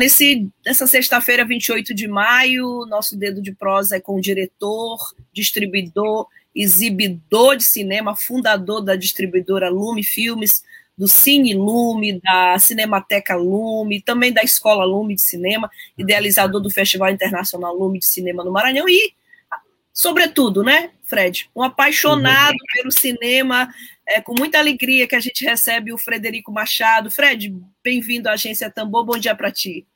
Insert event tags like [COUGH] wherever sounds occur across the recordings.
Nesse, nessa sexta-feira, 28 de maio, nosso dedo de prosa é com o diretor, distribuidor, exibidor de cinema, fundador da distribuidora Lume Filmes, do Cine Lume, da Cinemateca Lume, também da Escola Lume de Cinema, idealizador do Festival Internacional Lume de Cinema no Maranhão e, sobretudo, né, Fred, um apaixonado uhum. pelo cinema, é com muita alegria que a gente recebe o Frederico Machado. Fred, bem-vindo à Agência Tambor, bom dia para ti.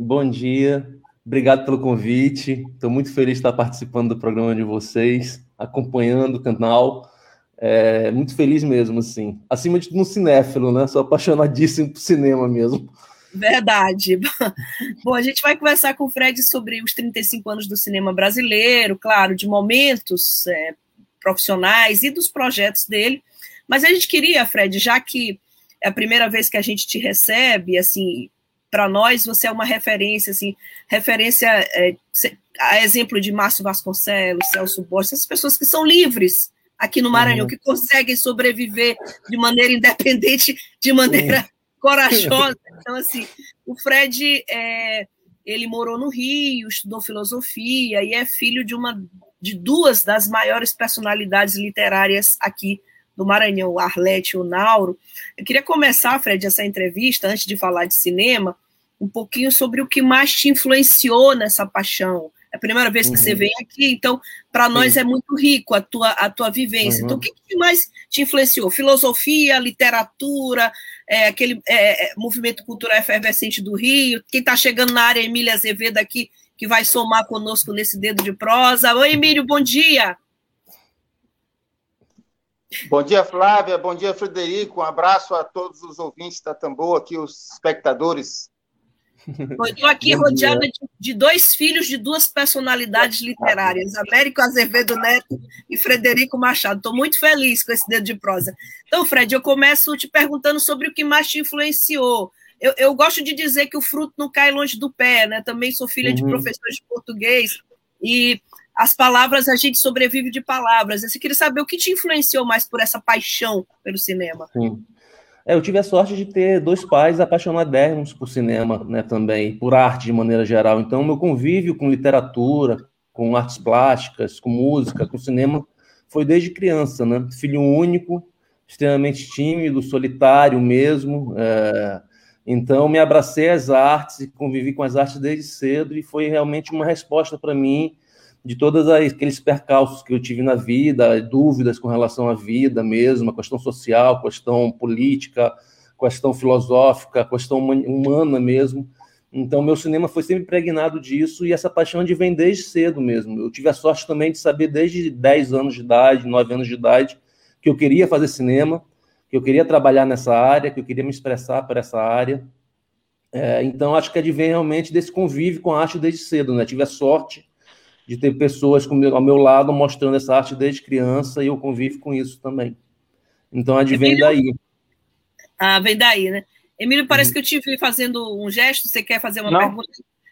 Bom dia, obrigado pelo convite. Estou muito feliz de estar participando do programa de vocês, acompanhando o canal. É, muito feliz mesmo, assim. Acima de tudo, um cinéfilo, né? Sou apaixonadíssimo por cinema mesmo. Verdade. [LAUGHS] Bom, a gente vai conversar com o Fred sobre os 35 anos do cinema brasileiro, claro, de momentos é, profissionais e dos projetos dele. Mas a gente queria, Fred, já que é a primeira vez que a gente te recebe, assim, para nós você é uma referência, assim, referência é, a exemplo de Márcio Vasconcelos, Celso Borges, essas pessoas que são livres aqui no Maranhão, uhum. que conseguem sobreviver de maneira independente, de maneira uhum. corajosa. Então, assim, o Fred, é, ele morou no Rio, estudou filosofia e é filho de uma de duas das maiores personalidades literárias aqui do Maranhão, o Arlete e o Nauro. Eu queria começar, Fred, essa entrevista, antes de falar de cinema, um pouquinho sobre o que mais te influenciou nessa paixão. É a primeira vez que uhum. você vem aqui, então, para nós é muito rico a tua, a tua vivência. Uhum. Então, o que, que, mais te influenciou? Filosofia, literatura, é, aquele é, é movimento cultural efervescente do Rio? Quem está chegando na área, Emília Azevedo aqui, que vai somar conosco nesse dedo de prosa. Oi, Emílio, bom dia. Bom dia, Flávia. Bom dia, Frederico. Um abraço a todos os ouvintes da Tambor, aqui os espectadores. [LAUGHS] Estou aqui rodeada de, de, dois filhos de duas personalidades literárias, Américo Azevedo Neto e Frederico Machado. Estou muito feliz com esse dedo de prosa. Então, Fred, eu começo te perguntando sobre o que mais te influenciou. Eu, eu gosto de dizer que o fruto não cai longe do pé, né? Também sou filha uhum. de professores de português e as palavras, a gente sobrevive de palavras. Eu queria saber o que te influenciou mais por essa paixão pelo cinema. Sim. É, eu tive a sorte de ter dois pais apaixonadérrimos por cinema, né, também, por arte de maneira geral. Então, meu convívio com literatura, com artes plásticas, com música, com cinema, foi desde criança, né? Filho único, extremamente tímido, solitário mesmo. É... Então, me abracei às artes e convivi com as artes desde cedo e foi realmente uma resposta para mim de todos aqueles percalços que eu tive na vida, dúvidas com relação à vida mesmo, a questão social, a questão política, a questão filosófica, a questão humana mesmo. Então, meu cinema foi sempre impregnado disso e essa paixão de vem desde cedo mesmo. Eu tive a sorte também de saber desde 10 anos de idade, 9 anos de idade, que eu queria fazer cinema, que eu queria trabalhar nessa área, que eu queria me expressar por essa área. É, então, acho que advém realmente desse convívio com a arte desde cedo. Né? Tive a sorte de ter pessoas ao meu lado mostrando essa arte desde criança e eu convivo com isso também. Então, advém Emílio... daí. Ah, vem daí, né? Emílio, parece uhum. que eu te vi fazendo um gesto, você quer fazer uma Não. pergunta?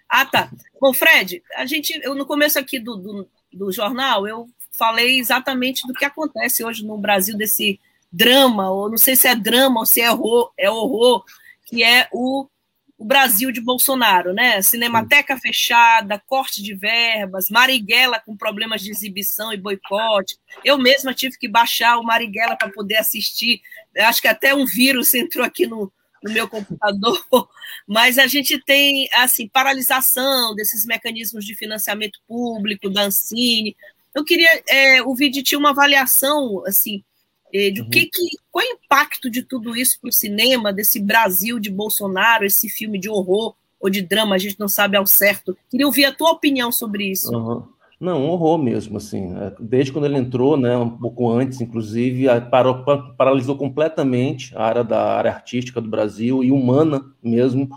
Ah, tá. Bom, Fred, a gente, eu no começo aqui do, do, do jornal, eu falei exatamente do que acontece hoje no Brasil, desse drama, ou não sei se é drama ou se é horror, é horror que é o o Brasil de Bolsonaro, né? Cinemateca fechada, corte de verbas, Marighella com problemas de exibição e boicote. Eu mesma tive que baixar o Marighella para poder assistir. Acho que até um vírus entrou aqui no, no meu computador, [LAUGHS] mas a gente tem assim paralisação desses mecanismos de financiamento público da Ancine. Eu queria é, ouvir de ti uma avaliação assim de uhum. que, que, qual é o impacto de tudo isso para o cinema, desse Brasil de Bolsonaro, esse filme de horror ou de drama, a gente não sabe ao certo. Queria ouvir a tua opinião sobre isso. Uhum. Não, um horror mesmo, assim. É, desde quando ele entrou, né, um pouco antes, inclusive, parou, paralisou completamente a área da área artística do Brasil e humana mesmo.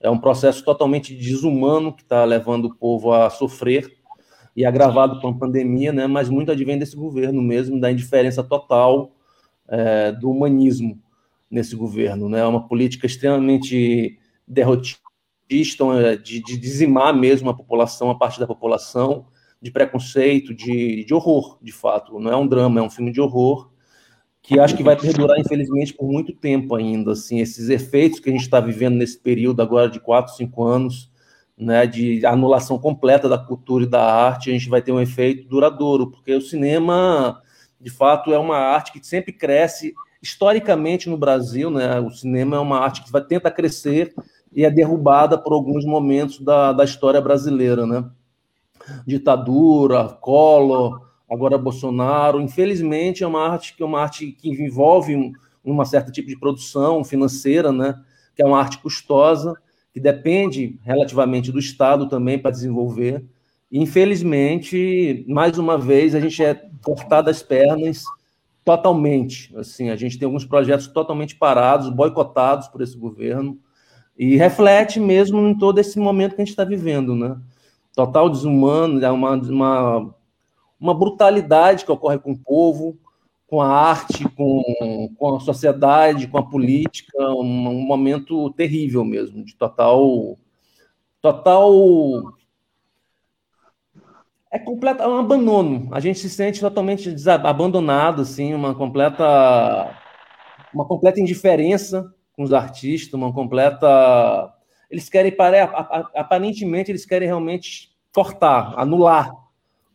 É um processo totalmente desumano que está levando o povo a sofrer e agravado com a pandemia, né, mas muito advém desse governo mesmo, da indiferença total é, do humanismo nesse governo. Né, é uma política extremamente derrotista, de, de dizimar mesmo a população, a parte da população, de preconceito, de, de horror, de fato. Não é um drama, é um filme de horror que acho que vai perdurar, infelizmente, por muito tempo ainda. Assim, esses efeitos que a gente está vivendo nesse período agora de quatro, cinco anos, né, de anulação completa da cultura e da arte, a gente vai ter um efeito duradouro, porque o cinema, de fato, é uma arte que sempre cresce historicamente no Brasil, né? O cinema é uma arte que vai tenta crescer e é derrubada por alguns momentos da, da história brasileira, né? ditadura, Collor, agora Bolsonaro. Infelizmente, é uma arte que é uma arte que envolve um, uma certa tipo de produção financeira, né? Que é uma arte custosa, que depende relativamente do Estado também para desenvolver. Infelizmente, mais uma vez, a gente é cortado as pernas totalmente. Assim, a gente tem alguns projetos totalmente parados, boicotados por esse governo, e reflete mesmo em todo esse momento que a gente está vivendo, né? total desumano, é uma, uma, uma brutalidade que ocorre com o povo, com a arte, com, com a sociedade, com a política, um, um momento terrível mesmo, de total total é completo, é um abandono. A gente se sente totalmente abandonado, assim, uma completa uma completa indiferença com os artistas, uma completa eles querem, aparentemente, eles querem realmente cortar, anular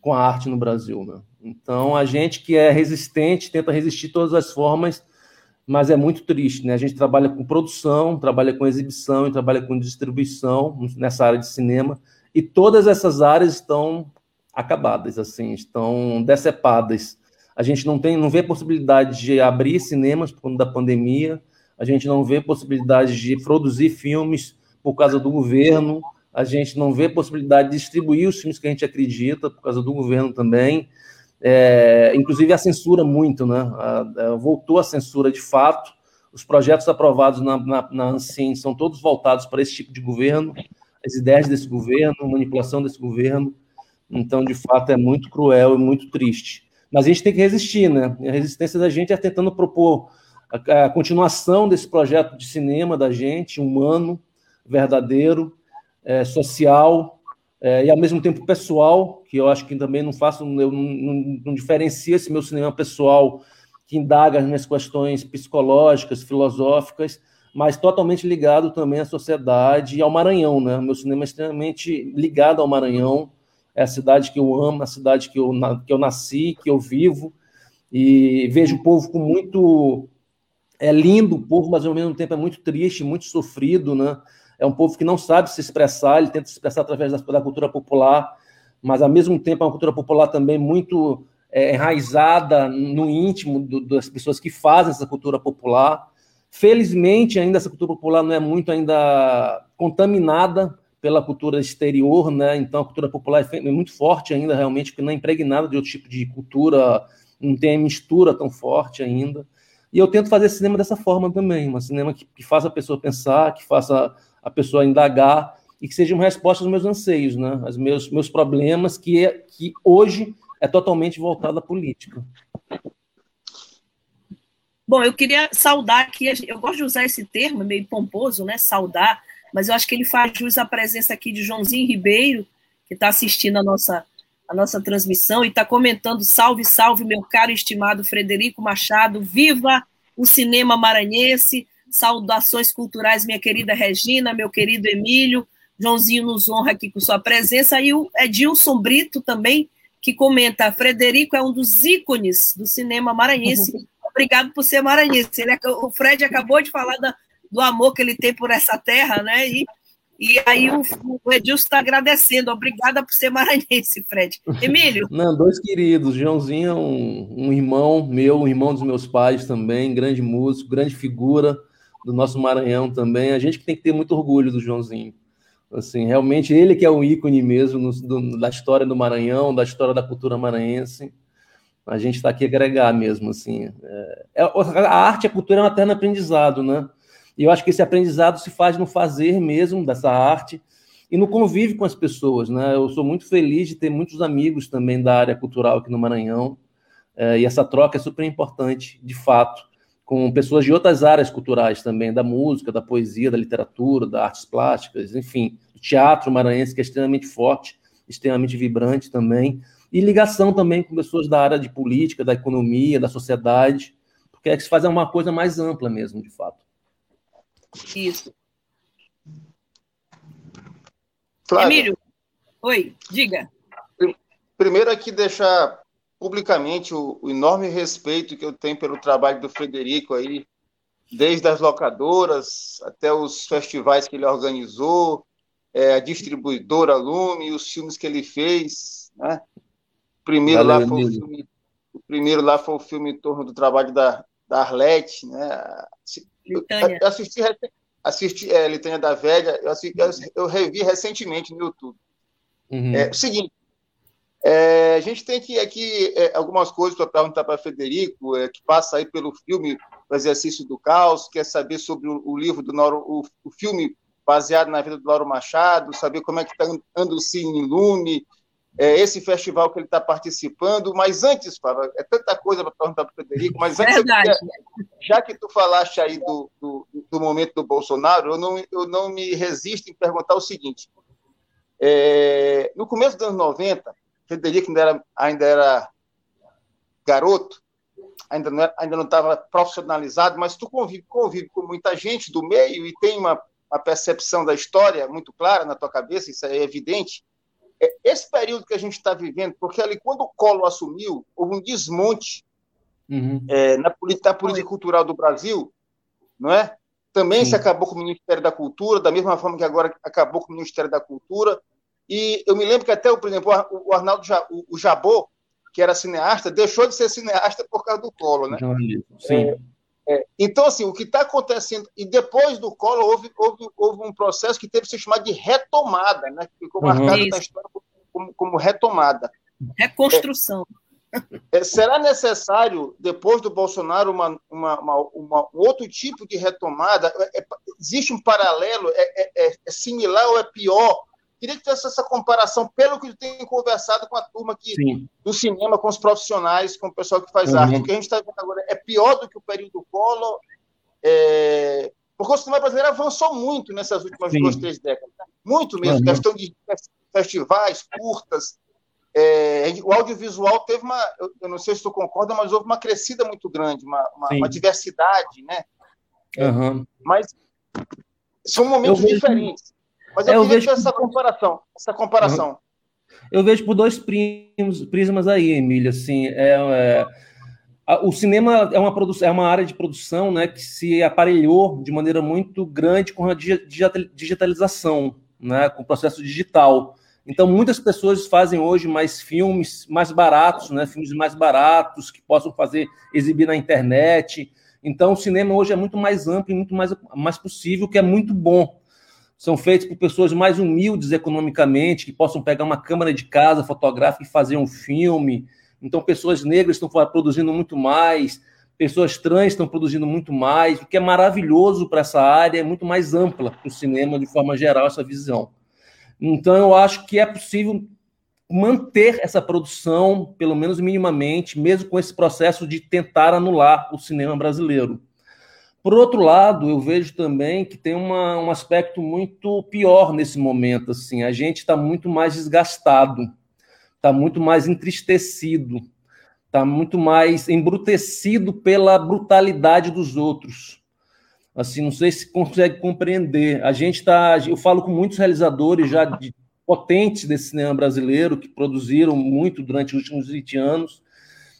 com a arte no Brasil. Né? Então, a gente que é resistente tenta resistir de todas as formas, mas é muito triste. Né? A gente trabalha com produção, trabalha com exibição e trabalha com distribuição nessa área de cinema, e todas essas áreas estão acabadas, assim, estão decepadas. A gente não tem, não vê possibilidade de abrir cinemas por conta da pandemia, a gente não vê possibilidade de produzir filmes por causa do governo, a gente não vê possibilidade de distribuir os filmes que a gente acredita, por causa do governo também. É, inclusive a censura muito, né? A, a, voltou a censura de fato. Os projetos aprovados na, na, na são todos voltados para esse tipo de governo, as ideias desse governo, manipulação desse governo. Então, de fato, é muito cruel e muito triste. Mas a gente tem que resistir, né? A resistência da gente é tentando propor a, a continuação desse projeto de cinema da gente, humano, verdadeiro, é, social é, e ao mesmo tempo pessoal, que eu acho que também não faço, eu não, não, não diferencio esse meu cinema pessoal que indaga as minhas questões psicológicas, filosóficas, mas totalmente ligado também à sociedade e ao Maranhão, né? Meu cinema é extremamente ligado ao Maranhão, é a cidade que eu amo, a cidade que eu, que eu nasci, que eu vivo, e vejo o povo com muito é lindo o povo, mas ao mesmo tempo é muito triste, muito sofrido, né? É um povo que não sabe se expressar, ele tenta se expressar através da, da cultura popular, mas ao mesmo tempo é uma cultura popular também muito é, enraizada no íntimo do, das pessoas que fazem essa cultura popular. Felizmente, ainda essa cultura popular não é muito ainda contaminada pela cultura exterior, né? Então a cultura popular é, é muito forte ainda, realmente, porque não é impregnada de outro tipo de cultura, não tem a mistura tão forte ainda. E eu tento fazer cinema dessa forma também, um cinema que, que faça a pessoa pensar, que faça a pessoa indagar e que seja uma resposta aos meus anseios, né? aos meus, meus problemas, que, é, que hoje é totalmente voltado à política. Bom, eu queria saudar aqui, eu gosto de usar esse termo meio pomposo, né? Saudar, mas eu acho que ele faz jus à presença aqui de Joãozinho Ribeiro, que está assistindo a nossa, a nossa transmissão e está comentando: salve, salve, meu caro estimado Frederico Machado, viva o cinema maranhense, saudações culturais, minha querida Regina, meu querido Emílio, Joãozinho nos honra aqui com sua presença, e o Edilson Brito também, que comenta: Frederico é um dos ícones do cinema maranhense. [LAUGHS] Obrigado por ser maranhense. Ele, o Fred acabou de falar da, do amor que ele tem por essa terra, né? E e aí o, o Edilson está agradecendo. Obrigada por ser maranhense, Fred. Emílio? [LAUGHS] Não, dois queridos. Joãozinho é um, um, irmão meu, um irmão dos meus pais também, grande músico, grande figura do nosso Maranhão também. A gente que tem que ter muito orgulho do Joãozinho. Assim, realmente ele que é o ícone mesmo no, do, da história do Maranhão, da história da cultura maranhense. A gente está aqui agregar mesmo, assim. É, é a arte e a cultura é um eterno aprendizado, né? E eu acho que esse aprendizado se faz no fazer mesmo dessa arte e no convívio com as pessoas, né? Eu sou muito feliz de ter muitos amigos também da área cultural aqui no Maranhão, é, e essa troca é super importante, de fato com pessoas de outras áreas culturais também, da música, da poesia, da literatura, das artes plásticas, enfim, o teatro maranhense, que é extremamente forte, extremamente vibrante também, e ligação também com pessoas da área de política, da economia, da sociedade, porque é que se faz uma coisa mais ampla mesmo, de fato. Isso. Flávia, Emílio, oi, diga. Primeiro aqui deixar publicamente o, o, enorme respeito que eu tenho pelo trabalho do Frederico aí, desde as locadoras até os festivais que ele organizou, é, a distribuidora Lume, os filmes que ele fez, né? Primeiro Valeu, lá foi o, filme, o primeiro lá foi o filme em torno do trabalho da, da Arlete, né? Eu, eu assisti, assisti é, Litânia da Velha, eu, assisti, eu, eu revi recentemente no YouTube. Uhum. É o seguinte, é, a gente tem que aqui é, algumas coisas para perguntar para Federico, é, que passa aí pelo filme O Exercício do Caos, quer saber sobre o, o livro do Noro, o, o, filme baseado na vida do Lauro Machado, saber como é que está andando o Cine Lume, é, esse festival que ele está participando. Mas antes, Fábio, é tanta coisa para perguntar para o Federico, mas antes, queria, já que tu falaste aí do, do, do, momento do Bolsonaro, eu não, eu não me resisto em perguntar o seguinte. É, no começo dos anos 90, Frederico ainda era, ainda era garoto, ainda não, ainda não estava profissionalizado, mas tu convive, convive com muita gente do meio e tem uma, uma percepção da história muito clara na tua cabeça, isso é evidente. É, esse período que a gente está vivendo, porque ali quando o Collor assumiu, houve um desmonte uhum. é, na, política, na política cultural do Brasil, não é? Também Sim. se acabou com o Ministério da Cultura, da mesma forma que agora acabou com o Ministério da Cultura. E eu me lembro que até, por exemplo, o Arnaldo o Jabô, que era cineasta, deixou de ser cineasta por causa do Collor, né? Sim. É, é, então, assim, o que está acontecendo, e depois do Collor houve, houve, houve, um processo que teve que ser chamado de retomada, né? Que ficou uhum. marcado na história como, como, retomada. Reconstrução. É, é, será necessário, depois do Bolsonaro, uma, uma, uma, uma um outro tipo de retomada? É, existe um paralelo? É, é, similar ou é pior Queria que tivesse essa comparação, pelo que tem conversado com a turma aqui Sim. do cinema, com os profissionais, com o pessoal que faz uhum. arte. O que a gente está vendo agora é pior do que o período Collor, é... porque o cinema brasileiro avançou muito nessas últimas Sim. duas, três décadas. Né? Muito mesmo, uhum. questão de festivais, curtas. É... o audiovisual teve uma, eu não sei se tu concorda, mas houve uma crescida muito grande, uma, uma, uma diversidade, né? Uhum. Mas são momentos vejo... diferentes. Mas eu, é, eu queria vejo... essa comparação. Essa comparação. Eu vejo por dois primos, prismas aí, Emília. Assim, é, é, o cinema é uma, produção, é uma área de produção né, que se aparelhou de maneira muito grande com a digitalização, né, com o processo digital. Então, muitas pessoas fazem hoje mais filmes mais baratos, né, filmes mais baratos, que possam fazer, exibir na internet. Então, o cinema hoje é muito mais amplo e muito mais, mais possível, que é muito bom são feitos por pessoas mais humildes economicamente, que possam pegar uma câmera de casa fotográfica e fazer um filme. Então, pessoas negras estão produzindo muito mais, pessoas trans estão produzindo muito mais, o que é maravilhoso para essa área, é muito mais ampla para o cinema, de forma geral, essa visão. Então, eu acho que é possível manter essa produção, pelo menos minimamente, mesmo com esse processo de tentar anular o cinema brasileiro. Por outro lado, eu vejo também que tem uma, um aspecto muito pior nesse momento. Assim, a gente está muito mais desgastado, está muito mais entristecido, está muito mais embrutecido pela brutalidade dos outros. Assim, não sei se consegue compreender. A gente está, eu falo com muitos realizadores já de, potentes desse cinema brasileiro que produziram muito durante os últimos 20 anos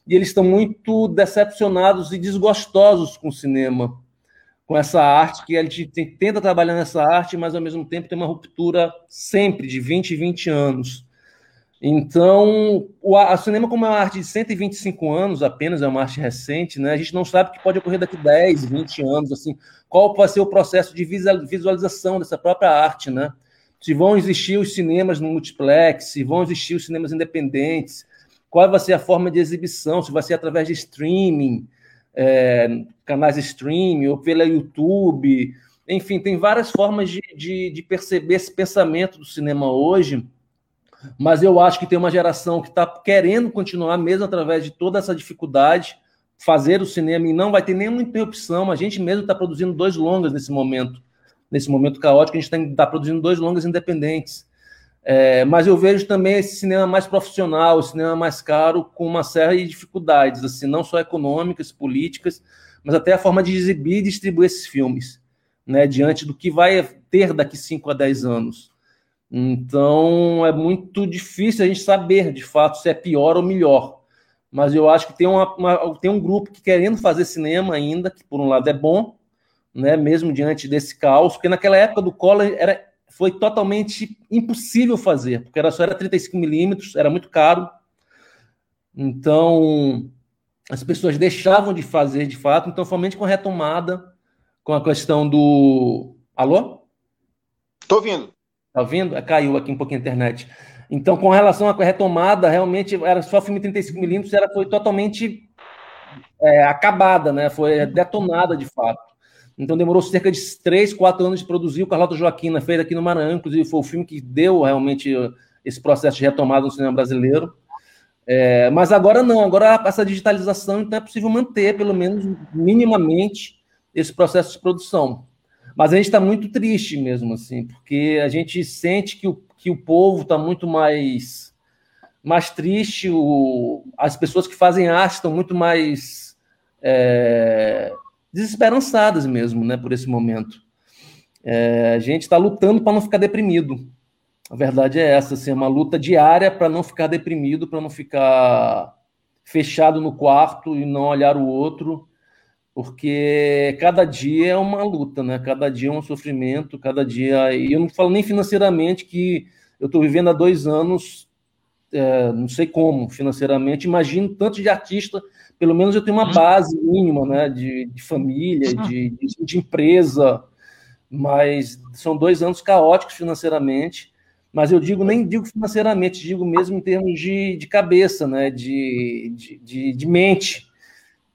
e eles estão muito decepcionados e desgostosos com o cinema com essa arte, que a gente tenta trabalhar nessa arte, mas ao mesmo tempo tem uma ruptura sempre de 20 e 20 anos. Então, o a cinema, como é uma arte de 125 anos apenas, é uma arte recente, né? A gente não sabe o que pode ocorrer daqui 10, 20 anos, assim, qual vai ser o processo de visualização dessa própria arte, né? se vão existir os cinemas no multiplex, se vão existir os cinemas independentes, qual vai ser a forma de exibição, se vai ser através de streaming, é, canais streaming, ou pela YouTube, enfim, tem várias formas de, de, de, perceber esse pensamento do cinema hoje, mas eu acho que tem uma geração que está querendo continuar, mesmo através de toda essa dificuldade, fazer o cinema e não vai ter nenhuma interrupção. A gente mesmo está produzindo dois longas nesse momento, nesse momento caótico, a gente está tá produzindo dois longas independentes. É, mas eu vejo também esse cinema mais profissional, o cinema mais caro, com uma série de dificuldades, assim, não só econômicas, políticas, mas até a forma de exibir e distribuir esses filmes, né, diante do que vai ter daqui 5 a 10 anos. Então, é muito difícil a gente saber, de fato, se é pior ou melhor. Mas eu acho que tem, uma, uma, tem um grupo que querendo fazer cinema ainda, que por um lado é bom, né, mesmo diante desse caos, porque naquela época do Collor era, foi totalmente impossível fazer, porque era só era 35 milímetros, era muito caro. Então, as pessoas deixavam de fazer de fato, então somente com a retomada, com a questão do. Alô? Estou ouvindo. Está ouvindo? É, caiu aqui um pouquinho a internet. Então, com relação à retomada, realmente era só filme 35mm, era foi totalmente é, acabada, né? Foi detonada de fato. Então demorou cerca de três, quatro anos de produzir. O Carlota Joaquina fez aqui no Maranhão, inclusive foi o filme que deu realmente esse processo de retomada no cinema brasileiro. É, mas agora não, agora essa digitalização então é possível manter, pelo menos minimamente, esse processo de produção. Mas a gente está muito triste mesmo, assim, porque a gente sente que o, que o povo está muito mais, mais triste, o, as pessoas que fazem arte estão muito mais é, desesperançadas mesmo, né, por esse momento. É, a gente está lutando para não ficar deprimido. A verdade é essa, assim, é uma luta diária para não ficar deprimido, para não ficar fechado no quarto e não olhar o outro, porque cada dia é uma luta, né? Cada dia é um sofrimento, cada dia. E eu não falo nem financeiramente que eu estou vivendo há dois anos, é, não sei como financeiramente. Imagino tanto de artista, pelo menos eu tenho uma uhum. base mínima, né? De, de família, de, de, de empresa, mas são dois anos caóticos financeiramente mas eu digo nem digo financeiramente, digo mesmo em termos de, de cabeça, né? de, de, de mente.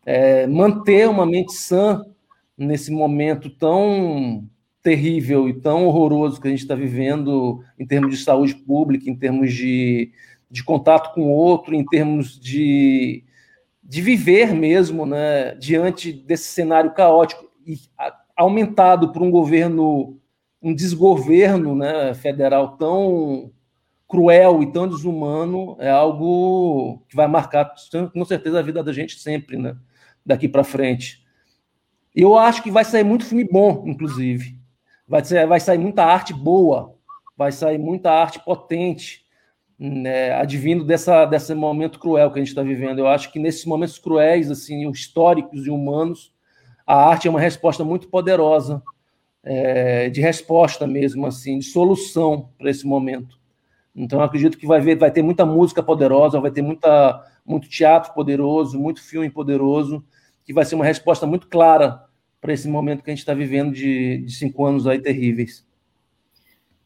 É, manter uma mente sã nesse momento tão terrível e tão horroroso que a gente está vivendo em termos de saúde pública, em termos de, de contato com o outro, em termos de, de viver mesmo né, diante desse cenário caótico e aumentado por um governo um desgoverno né, federal tão cruel e tão desumano é algo que vai marcar com certeza a vida da gente sempre, né, daqui para frente. Eu acho que vai sair muito filme bom, inclusive. Vai, vai sair muita arte boa, vai sair muita arte potente, né, advindo dessa, desse momento cruel que a gente está vivendo. Eu acho que nesses momentos cruéis, assim, históricos e humanos, a arte é uma resposta muito poderosa é, de resposta mesmo, assim, de solução para esse momento. Então, acredito que vai, ver, vai ter muita música poderosa, vai ter muita, muito teatro poderoso, muito filme poderoso, que vai ser uma resposta muito clara para esse momento que a gente está vivendo de, de, cinco anos aí terríveis.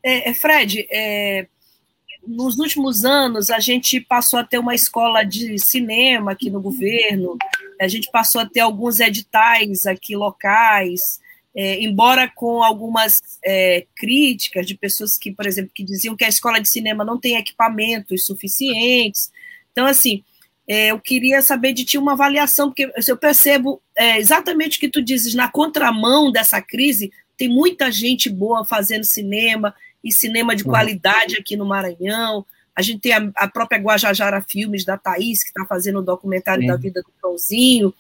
É, é Fred, é, nos últimos anos a gente passou a ter uma escola de cinema aqui no governo, a gente passou a ter alguns editais aqui locais, é, embora com algumas é, críticas de pessoas que, por exemplo, que diziam que a escola de cinema não tem equipamentos suficientes. Então, assim, é, eu queria saber de ti uma avaliação, porque eu percebo é, exatamente o que tu dizes, na contramão dessa crise, tem muita gente boa fazendo cinema, e cinema de uhum. qualidade aqui no Maranhão, a gente tem a, a própria Guajajara Filmes, da Thaís, que está fazendo o um documentário Sim. da vida do Cãozinho,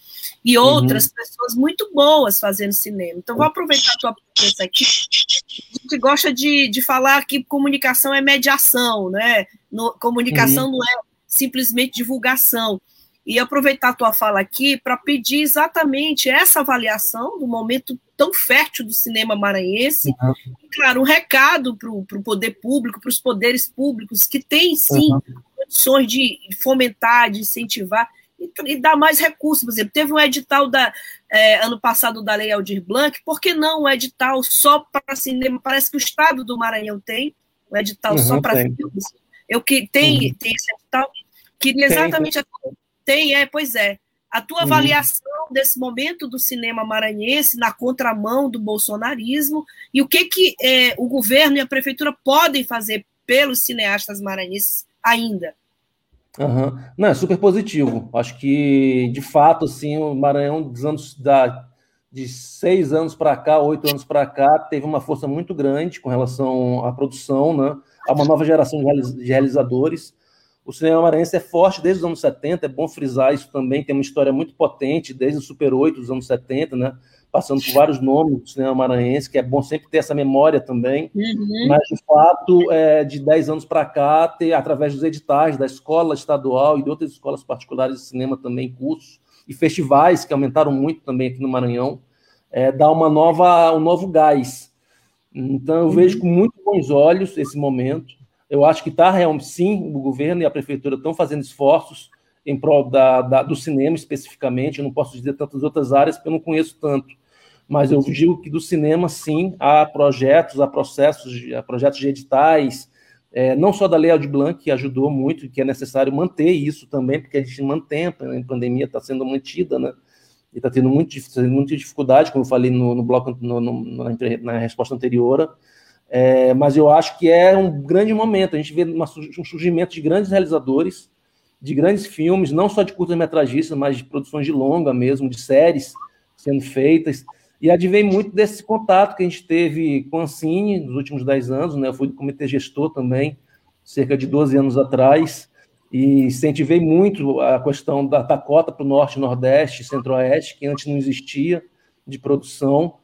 e uhum. outras uhum. pessoas muito boas fazendo cinema. Então, vou aproveitar a tua presença aqui. A gente gosta de, de falar que comunicação é mediação, né? No, comunicação uhum. não é simplesmente divulgação. E aproveitar a tua fala aqui para pedir exatamente essa avaliação do momento tão fértil do cinema maranhense. Uhum. E, claro, um recado para o poder público, para os poderes públicos, que tem sim uhum. condições de fomentar, de incentivar e, e, dar mais recursos. Por exemplo, teve um edital da, é, ano passado da Lei Aldir Blanc, por que não um edital só para cinema? Parece que o Estado do Maranhão tem, um edital uhum, só para filmes. Eu que tem, uhum. tem esse edital. Queria exatamente. Tem, tem é, pois é. A tua uhum. avaliação desse momento do cinema maranhense na contramão do bolsonarismo e o que, que é, o governo e a prefeitura podem fazer pelos cineastas maranhenses ainda? Uhum. Não, é super positivo. Acho que, de fato, assim, o Maranhão, dos anos da, de seis anos para cá, oito anos para cá, teve uma força muito grande com relação à produção, né? a uma nova geração de realizadores. O cinema maranhense é forte desde os anos 70, é bom frisar isso também, tem uma história muito potente desde o Super 8 dos anos 70, né? Passando por vários nomes do cinema maranhense, que é bom sempre ter essa memória também. Uhum. Mas, de fato, é, de 10 anos para cá, ter, através dos editais da escola estadual e de outras escolas particulares de cinema também, cursos e festivais que aumentaram muito também aqui no Maranhão, é, dá uma nova, um novo gás. Então, eu uhum. vejo com muito bons olhos esse momento. Eu acho que está realmente, sim, o governo e a prefeitura estão fazendo esforços em prol da, da, do cinema especificamente. Eu não posso dizer tantas outras áreas, porque eu não conheço tanto. Mas eu digo que do cinema, sim, há projetos, há processos, há projetos de editais, é, não só da Lei Aldir Blanc, que ajudou muito, que é necessário manter isso também, porque a gente mantém, a pandemia está sendo mantida, né? E está tendo muito, muita dificuldade, como eu falei no, no bloco, no, no, na, na resposta anterior, é, mas eu acho que é um grande momento. A gente vê uma, um surgimento de grandes realizadores, de grandes filmes, não só de curtas-metragistas, mas de produções de longa mesmo, de séries sendo feitas. E advém muito desse contato que a gente teve com a Cine nos últimos 10 anos. Né? Eu fui do comitê gestor também, cerca de 12 anos atrás, e incentivei muito a questão da, da cota para o Norte, Nordeste, Centro-Oeste, que antes não existia, de produção.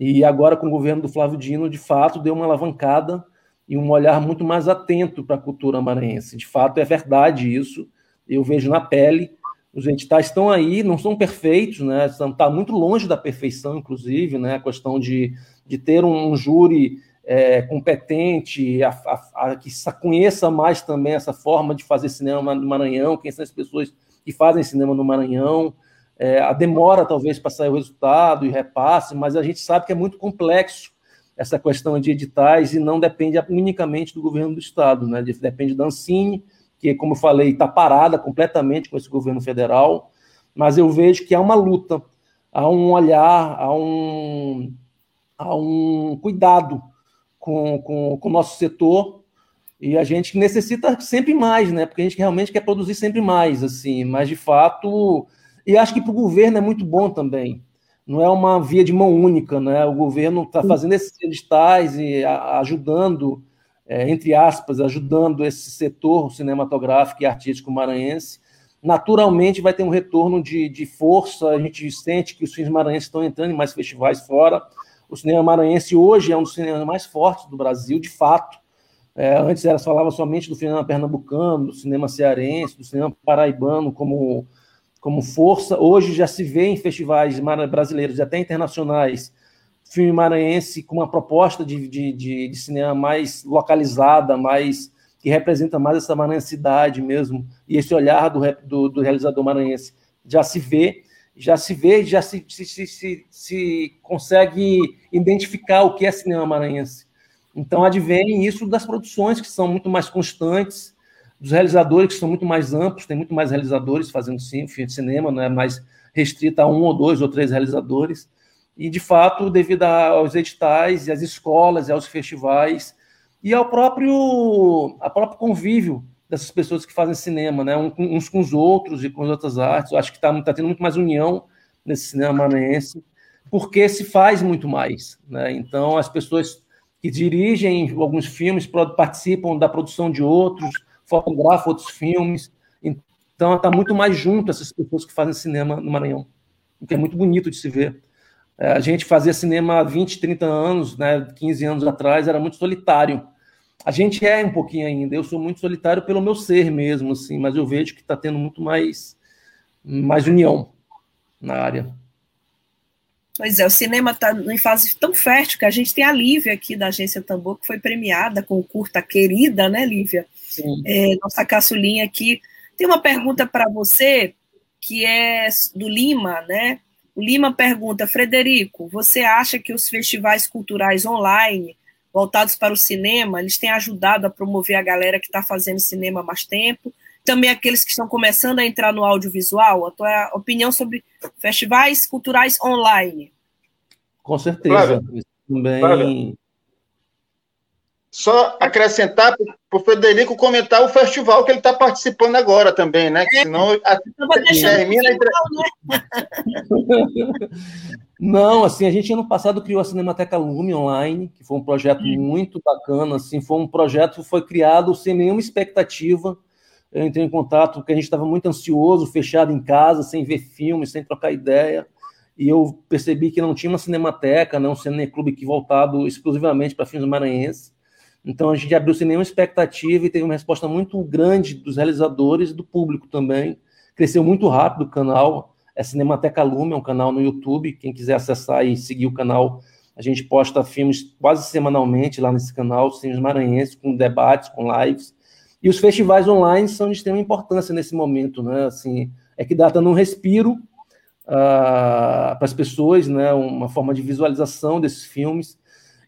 E agora, com o governo do Flávio Dino, de fato, deu uma alavancada e um olhar muito mais atento para a cultura maranhense. De fato, é verdade isso. Eu vejo na pele. Os editais estão aí, não são perfeitos, né? Está muito longe da perfeição, inclusive, né? A questão de, de ter um, júri é, competente, a, a, a, que conheça mais também essa forma de fazer cinema no Maranhão, quem são as pessoas que fazem cinema no Maranhão é, a demora talvez para sair o resultado e repasse, mas a gente sabe que é muito complexo essa questão de editais e não depende unicamente do governo do estado, né? Depende da Ancine, que, como eu falei, está parada completamente com esse governo federal, mas eu vejo que há uma luta, há um olhar, há um, há um cuidado com, com, com o nosso setor e a gente necessita sempre mais, né? Porque a gente realmente quer produzir sempre mais, assim, mas de fato e acho que para o governo é muito bom também. Não é uma via de mão única, né? O governo está fazendo esses editais e ajudando, é, entre aspas, ajudando esse setor cinematográfico e artístico maranhense. Naturalmente vai ter um retorno de, de força, a gente sente que os filmes maranhenses estão entrando em mais festivais fora. O cinema maranhense hoje é um dos cinemas mais fortes do Brasil, de fato. É, antes era falava somente do cinema pernambucano, do cinema cearense, do cinema paraibano como como força. Hoje já se vê em festivais brasileiros e até internacionais filme maranhense com uma proposta de, de, de, de cinema mais localizada, mais que representa mais essa maranhensidade mesmo, e esse olhar do, do, do realizador maranhense já se vê, já se vê, já se, se, se, se, consegue identificar o que é cinema maranhense. Então, advém isso das produções que são muito mais constantes, dos realizadores, que são muito mais amplos, tem muito mais realizadores fazendo cinema, não é mais restrita a um ou dois ou três realizadores. E, de fato, devido aos editais e às escolas e aos festivais e ao próprio, ao próprio convívio dessas pessoas que fazem cinema, né? uns com os outros e com as outras artes. Eu acho que está tá tendo muito mais união nesse cinema maranhense, porque se faz muito mais. Né? Então, as pessoas que dirigem alguns filmes participam da produção de outros, fotografa outros filmes. Então, está muito mais junto essas pessoas que fazem cinema no Maranhão, o que é muito bonito de se ver. É, a gente fazia cinema há 20, 30 anos, né, 15 anos atrás, era muito solitário. A gente é um pouquinho ainda, eu sou muito solitário pelo meu ser mesmo, assim, mas eu vejo que está tendo muito mais, mais união na área. Pois é, o cinema está em fase tão fértil que a gente tem a Lívia aqui da Agência Tambor, que foi premiada com o curta Querida, né, Lívia? É, nossa caçulinha aqui. Tem uma pergunta para você, que é do Lima, né? O Lima pergunta, Frederico, você acha que os festivais culturais online voltados para o cinema, eles têm ajudado a promover a galera que está fazendo cinema há mais tempo, também aqueles que estão começando a entrar no audiovisual, a tua opinião sobre festivais culturais online. Com certeza. Claro. Também... Claro. Só acrescentar para o Frederico comentar o festival que ele está participando agora também, né? É, senão a, termina né? [LAUGHS] Não, assim, a gente ano passado criou a Cinemateca Lume Online, que foi um projeto hum. muito bacana, assim, foi um projeto que foi criado sem nenhuma expectativa. Eu entrei em contato porque a gente estava muito ansioso, fechado em casa, sem ver filmes, sem trocar ideia e eu percebi que não tinha uma cinemateca, não né, um cineclube que voltado exclusivamente para filmes maranhenses. Então a gente abriu sem nenhuma expectativa e teve uma resposta muito grande dos realizadores e do público também. Cresceu muito rápido o canal. É Cinemateca Lume, é um canal no YouTube. Quem quiser acessar e seguir o canal, a gente posta filmes quase semanalmente lá nesse canal, filmes maranhenses, com debates, com lives. E os festivais online são de extrema importância nesse momento, né? Assim, é que dá dando um respiro uh, para as pessoas, né? Uma forma de visualização desses filmes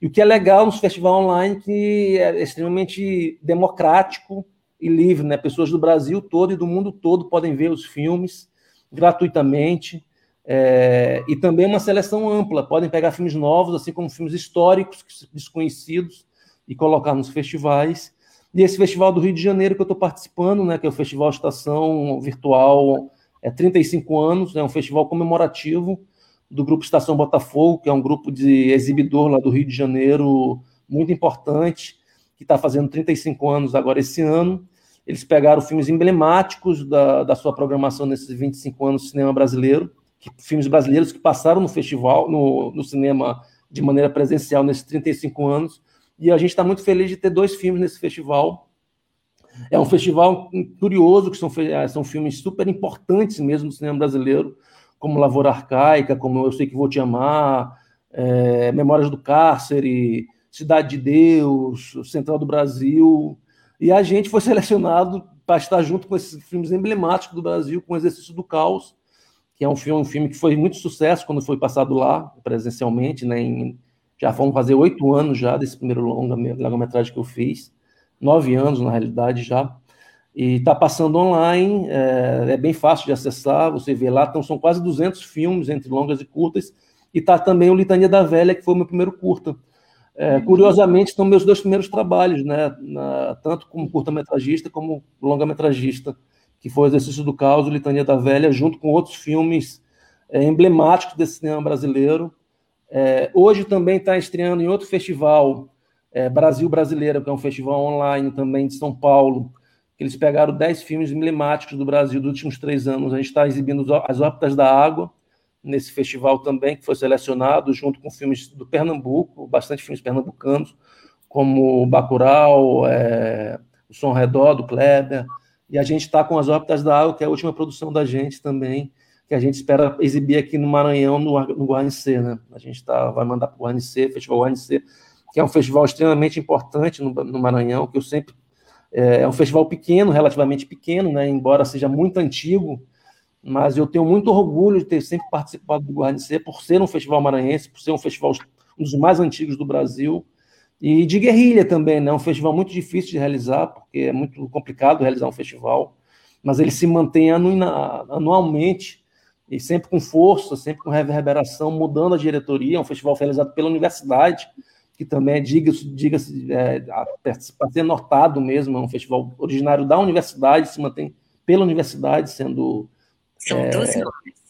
e o que é legal nos festivais online que é extremamente democrático e livre, né? Pessoas do Brasil todo e do mundo todo podem ver os filmes gratuitamente. É, e também uma seleção ampla, podem pegar filmes novos, assim como filmes históricos, desconhecidos, e colocar nos festivais. E esse festival do Rio de Janeiro que eu estou participando, né, que é o Festival Estação Virtual, é 35 anos, é um festival comemorativo, do grupo Estação Botafogo, que é um grupo de exibidor lá do Rio de Janeiro, muito importante, que está fazendo 35 anos agora esse ano. Eles pegaram filmes emblemáticos da, da sua programação nesses 25 anos do cinema brasileiro, que, filmes brasileiros que passaram no festival, no, no cinema de maneira presencial nesses 35 anos. E a gente está muito feliz de ter dois filmes nesse festival. É um festival curioso, que são, são filmes super importantes mesmo do cinema brasileiro como Lavoura Arcaica, como Eu Sei Que Vou Te Amar, é, Memórias do Cárcere, Cidade de Deus, Central do Brasil. E a gente foi [LAUGHS] selecionado para estar junto com esses filmes emblemáticos do Brasil, com o Exercício do Caos, que é um filme, um filme que foi muito sucesso quando foi passado lá, presencialmente, né, em, já vão fazer oito anos já desse primeiro longa, longa-metragem que eu fiz, nove anos na realidade já e está passando online, é, é, bem fácil de acessar, você vê lá, então são quase 200 filmes entre longas e curtas, e está também o Litania da Velha, que foi o meu primeiro curta. É, uhum. curiosamente, estão meus dois primeiros trabalhos, né, na, tanto como curta-metragista como longa-metragista, que foi o Exercício do Caos, o Litania da Velha, junto com outros filmes é, emblemáticos desse cinema brasileiro. É, hoje também está estreando em outro festival, é, Brasil Brasileiro, que é um festival online também de São Paulo, eles pegaram 10 filmes emblemáticos do Brasil dos últimos três anos. A gente está exibindo As Órbitas da Água, nesse festival também, que foi selecionado, junto com filmes do Pernambuco, bastante filmes pernambucanos, como Bacurau, é, O Som Redor, do Kleber. E a gente está com As Órbitas da Água, que é a última produção da gente também, que a gente espera exibir aqui no Maranhão, no, no Guarnicê. Né? A gente tá, vai mandar para o Guarnicê, Festival Guarnicê, que é um festival extremamente importante no, no Maranhão, que eu sempre é, é um festival pequeno, relativamente pequeno, né, embora seja muito antigo, mas eu tenho muito orgulho de ter sempre participado do Guarnicê, por ser um festival maranhense, por ser um festival um dos mais antigos do Brasil, e de guerrilha também, né, um festival muito difícil de realizar, porque é muito complicado realizar um festival, mas ele se mantém anualmente, e sempre com força, sempre com reverberação, mudando a diretoria, é um festival realizado pela universidade, que também é, diga-se, diga é, para ser notado mesmo, é um festival originário da universidade, se mantém pela universidade, sendo. São é, 12 nomes.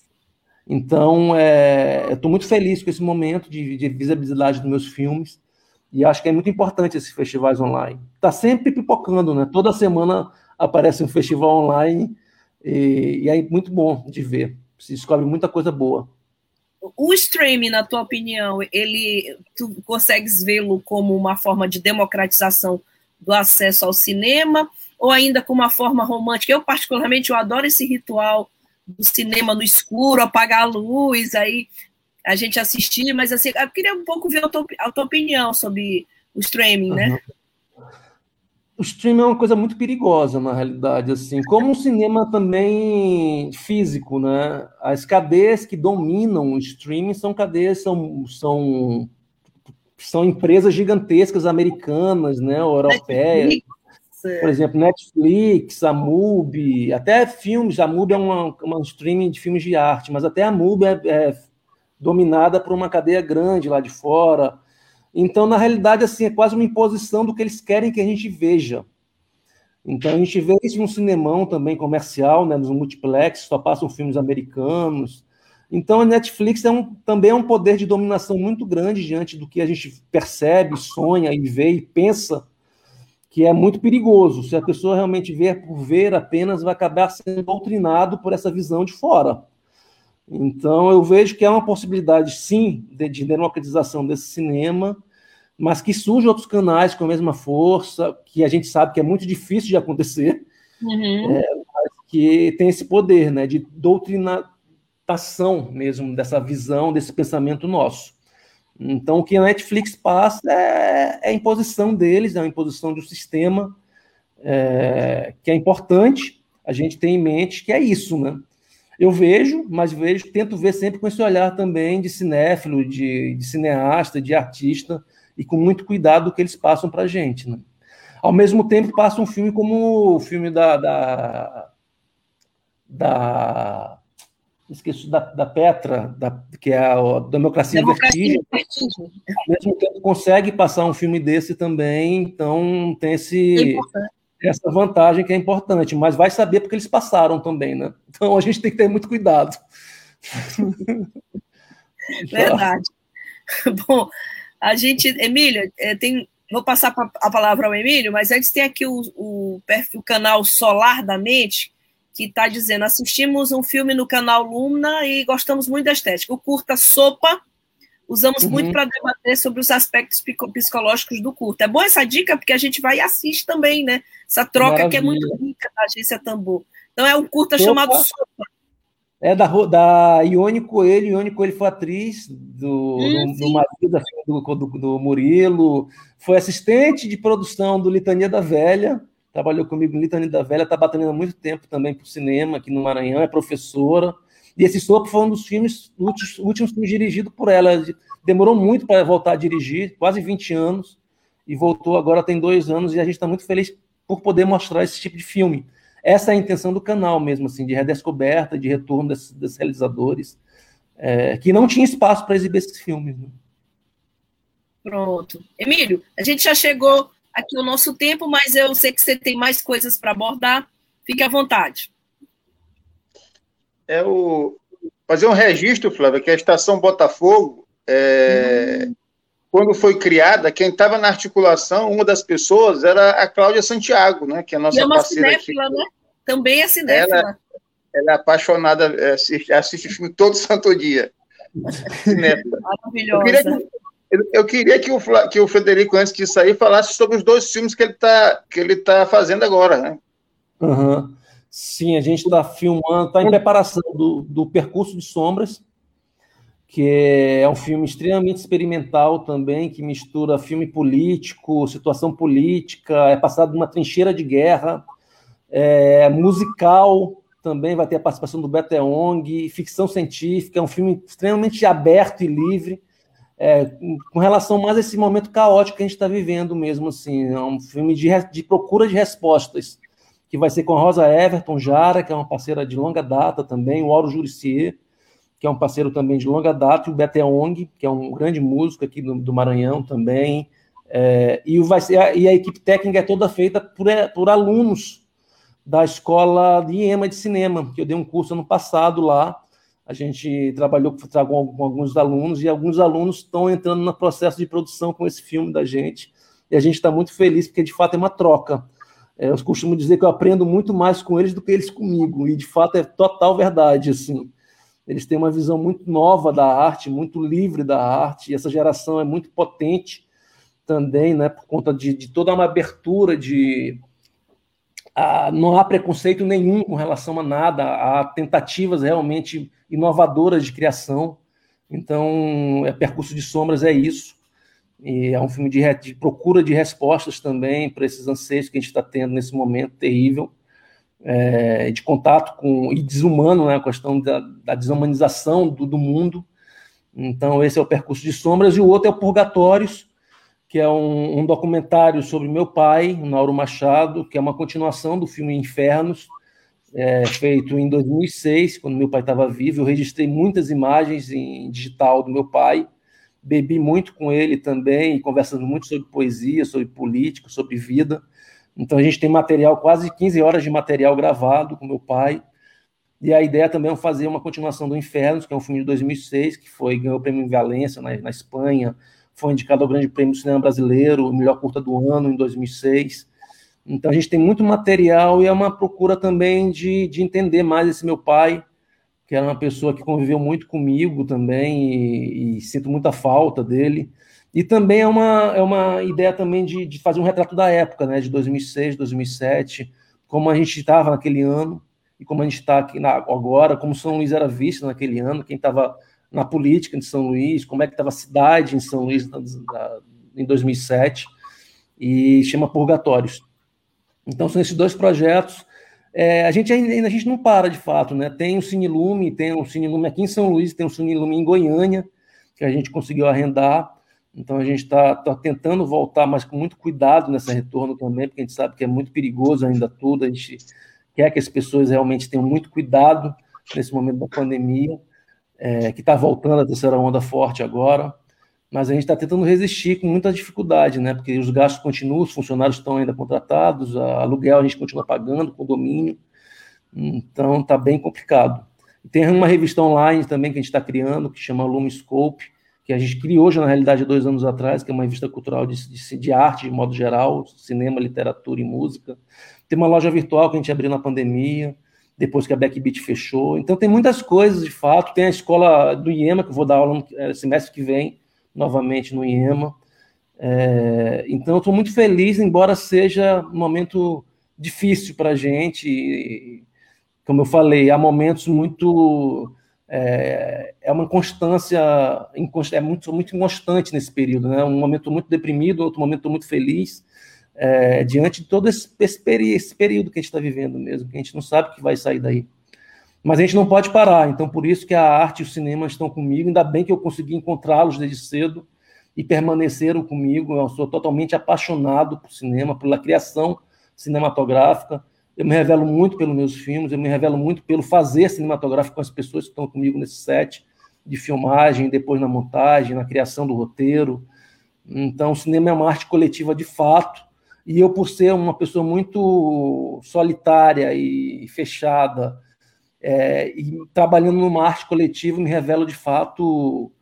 Então, é, eu estou muito feliz com esse momento de, de, visibilidade dos meus filmes, e acho que é muito importante esses festivais online. Está sempre pipocando, né? Toda semana aparece um festival online, e, e é muito bom de ver. Se descobre muita coisa boa o streaming, na tua opinião, ele tu consegues vê-lo como uma forma de democratização do acesso ao cinema ou ainda como uma forma romântica? Eu particularmente eu adoro esse ritual do cinema no escuro, apagar a luz, aí a gente assistir, mas assim, eu queria um pouco ver a tua, a tua opinião sobre o streaming, uhum. né? O streaming é uma coisa muito perigosa, na realidade, assim, como o cinema também físico, né? As cadeias que dominam o streaming são cadeias, são, são são empresas gigantescas americanas, né, europeias. Netflix. Por exemplo, Netflix, a MUBI, até filmes. A MUBI é uma, uma streaming de filmes de arte, mas até a MUBI é, é dominada por uma cadeia grande lá de fora. Então, na realidade, assim, é quase uma imposição do que eles querem que a gente veja. Então, a gente vê isso no cinemão também comercial, né, nos multiplex, só passam filmes americanos. Então, a Netflix é um, também é um poder de dominação muito grande diante do que a gente percebe, sonha e vê e pensa, que é muito perigoso. Se a pessoa realmente ver por ver apenas, vai acabar sendo doutrinado por essa visão de fora. Então, eu vejo que é uma possibilidade, sim, de, de democratização desse cinema, mas que surjam outros canais com a mesma força, que a gente sabe que é muito difícil de acontecer, uhum. é, que tem esse poder né, de doutrinar ação mesmo dessa visão, desse pensamento nosso. Então, o que a Netflix passa é, é a imposição deles, é a imposição do sistema, é, que é importante a gente ter em mente que é isso, né? Eu vejo, mas vejo, tento ver sempre com esse olhar também de cinéfilo, de, de cineasta, de artista, e com muito cuidado do que eles passam para a gente. Né? Ao mesmo tempo, passa um filme como o filme da, da, da esqueço da, da Petra, da, que é a, Democracia, Democracia Vertigem, ao mesmo tempo consegue passar um filme desse também, então tem esse, é essa vantagem que é importante, mas vai saber porque eles passaram também, né? Então a gente tem que ter muito cuidado. [LAUGHS] Verdade. [LAUGHS] Bom, a gente, Emília, é, tem, vou passar a palavra ao Emílio, mas antes tem aqui o, o, o canal Solar da Mente, que está dizendo: assistimos um filme no canal Lumna e gostamos muito da estética. O curta Sopa, usamos uhum. muito para debater sobre os aspectos psicológicos do curta. É boa essa dica, porque a gente vai e assiste também, né? Essa troca Maravilha. que é muito rica da agência Tambor. Então é um curta Sopa. chamado Sopa. É da, da Ione Coelho. Ione Coelho foi atriz do, hum, do, do marido do, do, do Murilo, foi assistente de produção do Litania da Velha trabalhou comigo em Litania da Velha, está batendo há muito tempo também para o cinema aqui no Maranhão, é professora. E esse Sopo foi um dos filmes, últimos, últimos filmes dirigidos por ela. Demorou muito para voltar a dirigir, quase 20 anos, e voltou agora tem dois anos, e a gente está muito feliz por poder mostrar esse tipo de filme. Essa é a intenção do canal mesmo, assim, de redescoberta, de retorno desses, desses realizadores, é, que não tinha espaço para exibir esses filmes. Né? Pronto. Emílio, a gente já chegou aqui o nosso tempo, mas eu sei que você tem mais coisas para abordar. Fique à vontade. É o fazer um registro, Flávia, que a estação Botafogo, é, hum. quando foi criada, quem estava na articulação, uma das pessoas era a Cláudia Santiago, né? Que é a nossa e é uma parceira cinéfila, aqui. né? Também é cinéfila. Ela, ela é apaixonada, é, assiste, assiste filme todo santo dia. Maravilhosa. Eu queria, que, eu queria que o, que o Federico, antes de sair, falasse sobre os dois filmes que ele está tá fazendo agora, né? Uhum. Sim, a gente está filmando, está em preparação do, do Percurso de Sombras, que é um filme extremamente experimental também, que mistura filme político, situação política, é passado numa trincheira de guerra, é musical, também vai ter a participação do Beto Eong, ficção científica, é um filme extremamente aberto e livre, é, com relação mais a esse momento caótico que a gente está vivendo mesmo, assim, é um filme de, de procura de respostas, que vai ser com a Rosa Everton Jara, que é uma parceira de longa data também, o Auro Juricier, que é um parceiro também de longa data, e o Bete Ong, que é um grande músico aqui do, do Maranhão também, é, e, vai ser, e a equipe técnica é toda feita por, é, por alunos da escola de IEMA de cinema, que eu dei um curso ano passado lá, a gente trabalhou com alguns alunos e alguns alunos estão entrando no processo de produção com esse filme da gente. E a gente está muito feliz porque, de fato, é uma troca. É, eu costumo dizer que eu aprendo muito mais com eles do que eles comigo. E, de fato, é total verdade. Assim. Eles têm uma visão muito nova da arte, muito livre da arte. E essa geração é muito potente também, né, por conta de, de toda uma abertura de ah, não há preconceito nenhum com relação a nada, há tentativas realmente inovadoras de criação. Então, é Percurso de Sombras é isso. E é um filme de, de procura de respostas também para esses anseios que a gente está tendo nesse momento terrível, é, de contato com e desumano, né, a questão da, da desumanização do, do, mundo. Então, esse é o Percurso de Sombras, e o outro é o Purgatórios, que é um, um, documentário sobre meu pai, Nauro Machado, que é uma continuação do filme Infernos, é, feito em 2006, quando meu pai estava vivo. Eu registrei muitas imagens em digital do meu pai, bebi muito com ele também, conversando muito sobre poesia, sobre política, sobre vida. Então a gente tem material, quase 15 horas de material gravado com meu pai. E a ideia também é fazer uma continuação do Infernos, que é um filme de 2006, que foi ganhou o prêmio em Valência, na, na Espanha, foi indicado ao Grande Prêmio do Cinema Brasileiro, o melhor curta do ano em 2006. Então a gente tem muito material e é uma procura também de, de entender mais esse meu pai, que era uma pessoa que conviveu muito comigo também e, e sinto muita falta dele. E também é uma, é uma ideia também de, de fazer um retrato da época, né, de 2006, 2007, como a gente estava naquele ano e como a gente está aqui na, agora, como São Luís era visto naquele ano, quem estava na política de São Luís, como é que estava a cidade em São Luís em 2007, e chama Purgatórios. Então são esses dois projetos. É, a gente ainda a gente não para de fato, né? Tem o Cine Lume, tem um Cine Lume aqui em São Luís, tem um Cine Lume em Goiânia, que a gente conseguiu arrendar. Então a gente está tá tentando voltar, mas com muito cuidado nesse retorno também, porque a gente sabe que é muito perigoso ainda tudo. A gente quer que as pessoas realmente tenham muito cuidado nesse momento da pandemia é, que está voltando a terceira onda forte agora, mas a gente está tentando resistir com muita dificuldade, né? Porque os gastos continuam, os funcionários estão ainda contratados, a aluguel a gente continua pagando, condomínio, então está bem complicado. Tem uma revista online também que a gente está criando, que chama Lumiscope, que a gente criou já na realidade dois anos atrás, que é uma revista cultural de, de, de, arte, de modo geral, cinema, literatura e música. Tem uma loja virtual que a gente abriu na pandemia depois que a Backbeat fechou. Então tem muitas coisas, de fato. Tem a escola do IEMA, que eu vou dar aula no é, semestre que vem, novamente no IEMA. É, então estou muito feliz, embora seja um momento difícil para a gente. E, como eu falei, há momentos muito. É, é uma constância, é muito, muito constante nesse período, né? Um momento muito deprimido, outro momento muito feliz é, diante de todo esse, esse, período que a gente está vivendo mesmo, que a gente não sabe o que vai sair daí. Mas a gente não pode parar, então por isso que a arte e o cinema estão comigo, ainda bem que eu consegui encontrá-los desde cedo e permaneceram comigo, eu sou totalmente apaixonado por cinema, pela criação cinematográfica, eu me revelo muito pelos meus filmes, eu me revelo muito pelo fazer cinematográfico com as pessoas que estão comigo nesse set de filmagem, depois na montagem, na criação do roteiro. Então, o cinema é uma arte coletiva de fato, e eu, por ser uma pessoa muito solitária e fechada, é, e trabalhando numa arte coletiva, me revelo de fato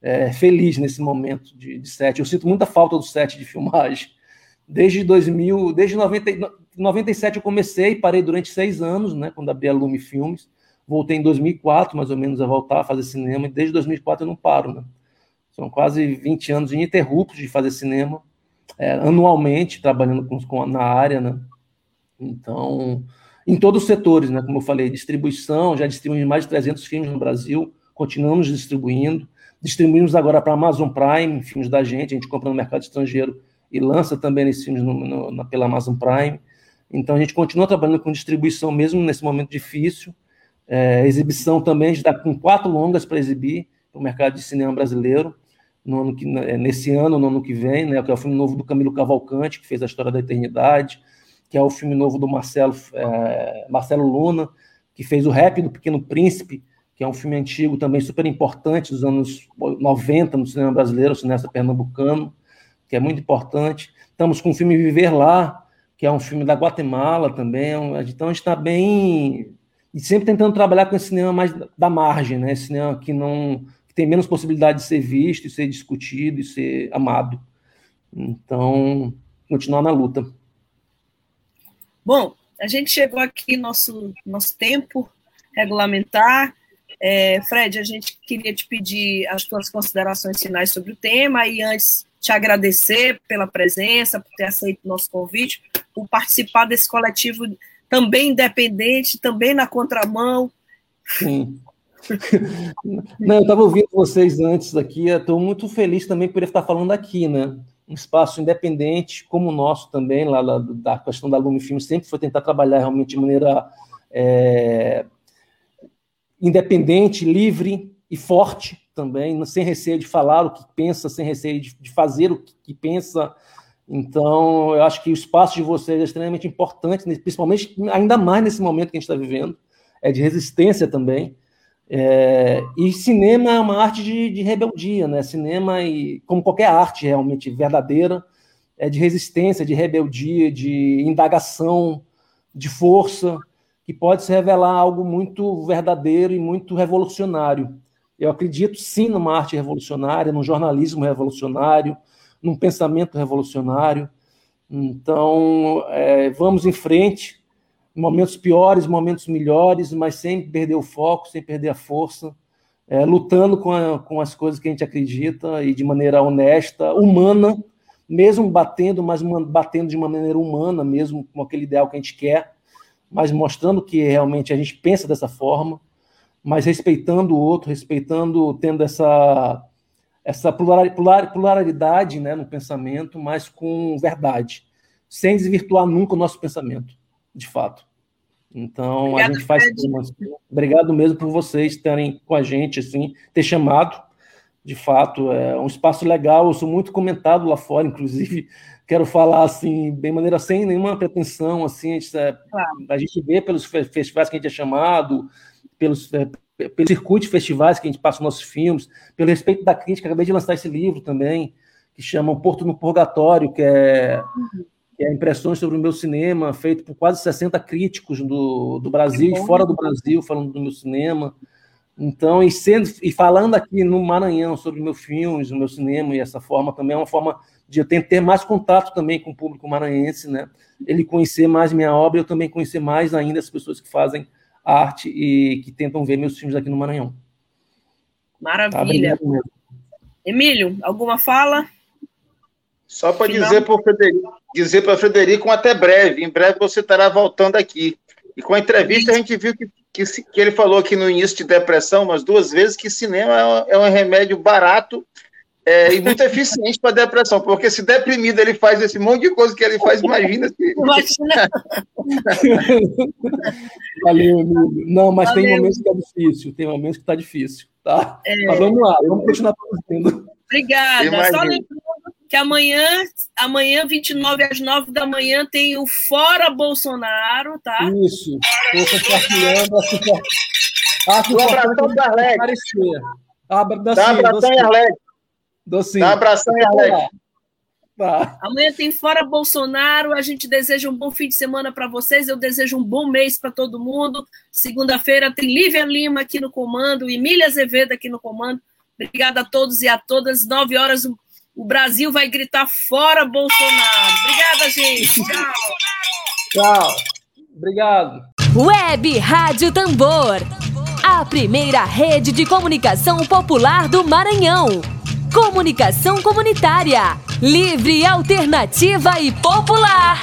é, feliz nesse momento de, de set. Eu sinto muita falta do set de filmagem. Desde 2000, desde 90, 97 eu comecei, parei durante seis anos, né, quando abri a Lume Filmes. Voltei em 2004, mais ou menos, a voltar a fazer cinema, e desde 2004 eu não paro. Né? São quase 20 anos ininterruptos de fazer cinema é, anualmente trabalhando com, com, na área, né? Então, em todos os setores, né? Como eu falei, distribuição, já distribuímos mais de 300 filmes no Brasil, continuamos distribuindo. Distribuímos agora para a Amazon Prime, filmes da gente, a gente compra no mercado estrangeiro e lança também esses filmes no, no, na, pela Amazon Prime. Então, a gente continua trabalhando com distribuição mesmo nesse momento difícil. É, exibição também, a gente está com quatro longas para exibir no mercado de cinema brasileiro no ano que, é, nesse ano, no ano que vem, né, que é o filme novo do Camilo Cavalcante, que fez a História da Eternidade, que é o filme novo do Marcelo, é, Marcelo Luna, que fez o Rap do Pequeno Príncipe, que é um filme antigo também super importante, dos anos 90 no cinema brasileiro, cineasta pernambucano, que é muito importante. Estamos com o filme Viver Lá, que é um filme da Guatemala também. É então a gente está bem. E sempre tentando trabalhar com esse cinema mais da margem, né? Esse cinema que não que tem menos possibilidade de ser visto, de ser discutido e ser amado. Então, continuar na luta. Bom, a gente chegou aqui nosso nosso tempo regulamentar. É, Fred, a gente queria te pedir as tuas considerações finais sobre o tema e antes te agradecer pela presença, por ter aceito o nosso convite, por participar desse coletivo também independente, também na contramão. Sim. [LAUGHS] Não, eu estava ouvindo vocês antes aqui, estou muito feliz também por estar falando aqui, né? Um espaço independente, como o nosso também, lá, lá da questão da Lume Filme, sempre foi tentar trabalhar realmente de maneira é, independente, livre, e forte também, sem receio de falar o que pensa, sem receio de, de fazer o que, que, pensa. Então, eu acho que o espaço de vocês é extremamente importante, principalmente ainda mais nesse momento que a gente está vivendo, é de resistência também. É, e cinema é uma arte de, de, rebeldia, né? Cinema, e, como qualquer arte realmente verdadeira, é de resistência, de rebeldia, de indagação, de força, que pode se revelar algo muito verdadeiro e muito revolucionário. Eu acredito sim numa arte revolucionária, num jornalismo revolucionário, num pensamento revolucionário. Então, é, vamos em frente, momentos piores, momentos melhores, mas sem perder o foco, sem perder a força, é, lutando com, a, com as coisas que a gente acredita e de maneira honesta, humana, mesmo batendo, mas batendo de uma maneira humana, mesmo com aquele ideal que a gente quer, mas mostrando que realmente a gente pensa dessa forma, mas respeitando o outro, respeitando, tendo essa essa pluralidade né, no pensamento, mas com verdade, sem desvirtuar nunca o nosso pensamento, de fato. Então, Obrigado, a gente faz. Obrigado mesmo por vocês estarem com a gente, assim, ter chamado de fato, é um espaço legal, eu sou muito comentado lá fora, inclusive, quero falar assim, de maneira sem nenhuma pretensão, assim, a gente, é, claro. a gente vê pelos festivais que a gente é chamado, pelos, é, pelo circuito de festivais que a gente passa nossos filmes, pelo respeito da crítica, acabei de lançar esse livro também, que chama Porto no Purgatório, que é, uhum. Que é impressões sobre o meu cinema, feito por quase 60 críticos do, do Brasil e fora do Brasil, falando do meu cinema, então, e, sendo, e falando aqui no Maranhão sobre meus filmes, o meu cinema, e essa forma também é uma forma de eu ter mais contato também com o público maranhense, né? Ele conhecer mais minha obra, eu também conhecer mais ainda as pessoas que fazem arte e que tentam ver meus filmes aqui no Maranhão. Maravilha. Tá, Emílio, alguma fala? Só para dizer para Frederico, dizer para Frederico até breve. Em breve você estará voltando aqui. E com a entrevista a gente viu que que, que ele falou aqui no início de depressão umas duas vezes que cinema é, é um remédio barato é, e muito [LAUGHS] eficiente para depressão, porque se deprimido ele faz esse monte de coisa que ele faz, imagina se. Imagina. [LAUGHS] Valeu, amigo. Não, mas Valeu. tem momentos que é difícil, tem momentos que está difícil, tá? É... Mas vamos lá, vamos continuar produzindo. Obrigada. Imagina. Só lembrando que amanhã, amanhã, 29 às 9 da manhã, tem o Fora Bolsonaro, tá? Isso. Estou compartilhando. Que, acho um abração da Arlete. Dá, abração em Arlete. Dá abração em Arlete. Tá. Amanhã tem Fora Bolsonaro. A gente deseja um bom fim de semana para vocês. Eu desejo um bom mês para todo mundo. Segunda-feira tem Lívia Lima aqui no comando, Emília Azevedo aqui no comando. Obrigada a todos e a todas. Nove horas o Brasil vai gritar fora Bolsonaro. Obrigada, gente. Tchau. Tchau. Obrigado. Web Rádio Tambor. A primeira rede de comunicação popular do Maranhão. Comunicação comunitária. Livre, alternativa e popular.